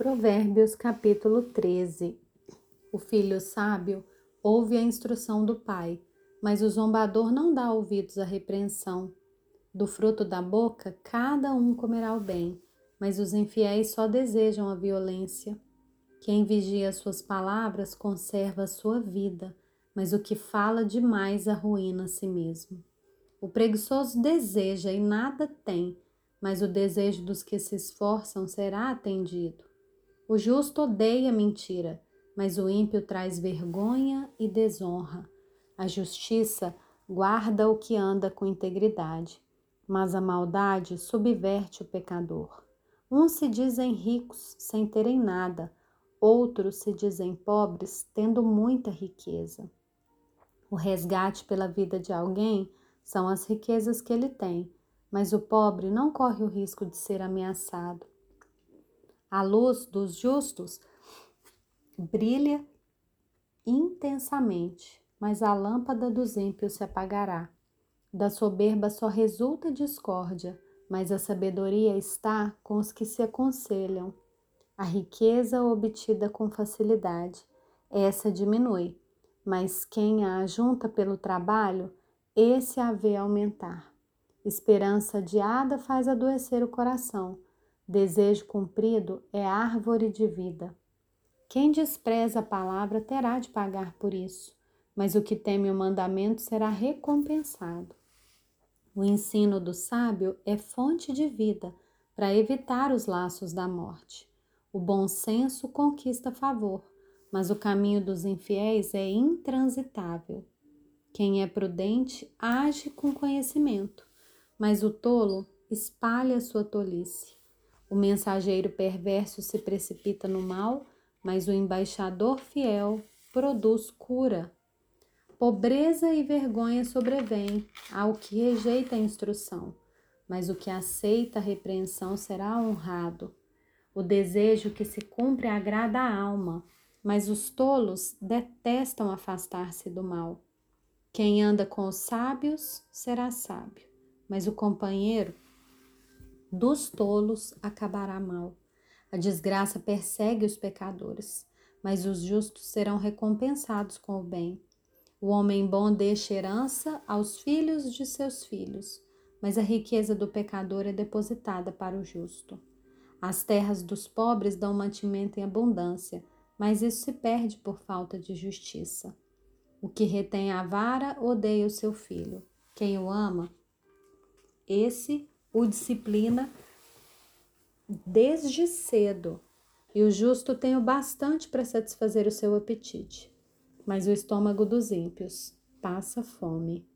Provérbios capítulo 13 O filho sábio ouve a instrução do pai, mas o zombador não dá ouvidos à repreensão. Do fruto da boca cada um comerá o bem, mas os infiéis só desejam a violência. Quem vigia suas palavras conserva a sua vida, mas o que fala demais arruína a si mesmo. O preguiçoso deseja e nada tem, mas o desejo dos que se esforçam será atendido. O justo odeia mentira, mas o ímpio traz vergonha e desonra. A justiça guarda o que anda com integridade, mas a maldade subverte o pecador. Uns se dizem ricos sem terem nada, outros se dizem pobres tendo muita riqueza. O resgate pela vida de alguém são as riquezas que ele tem, mas o pobre não corre o risco de ser ameaçado. A luz dos justos brilha intensamente, mas a lâmpada dos ímpios se apagará. Da soberba só resulta discórdia, mas a sabedoria está com os que se aconselham. A riqueza obtida com facilidade, essa diminui, mas quem a ajunta pelo trabalho, esse a vê aumentar. Esperança adiada faz adoecer o coração Desejo cumprido é árvore de vida. Quem despreza a palavra terá de pagar por isso, mas o que teme o mandamento será recompensado. O ensino do sábio é fonte de vida para evitar os laços da morte. O bom senso conquista favor, mas o caminho dos infiéis é intransitável. Quem é prudente age com conhecimento, mas o tolo espalha sua tolice. O mensageiro perverso se precipita no mal, mas o embaixador fiel produz cura. Pobreza e vergonha sobrevêm ao que rejeita a instrução, mas o que aceita a repreensão será honrado. O desejo que se cumpre agrada a alma, mas os tolos detestam afastar-se do mal. Quem anda com os sábios será sábio, mas o companheiro dos tolos acabará mal. A desgraça persegue os pecadores, mas os justos serão recompensados com o bem. O homem bom deixa herança aos filhos de seus filhos, mas a riqueza do pecador é depositada para o justo. As terras dos pobres dão mantimento em abundância, mas isso se perde por falta de justiça. O que retém a vara odeia o seu filho. Quem o ama, esse o disciplina desde cedo, e o justo tem o bastante para satisfazer o seu apetite, mas o estômago dos ímpios passa fome.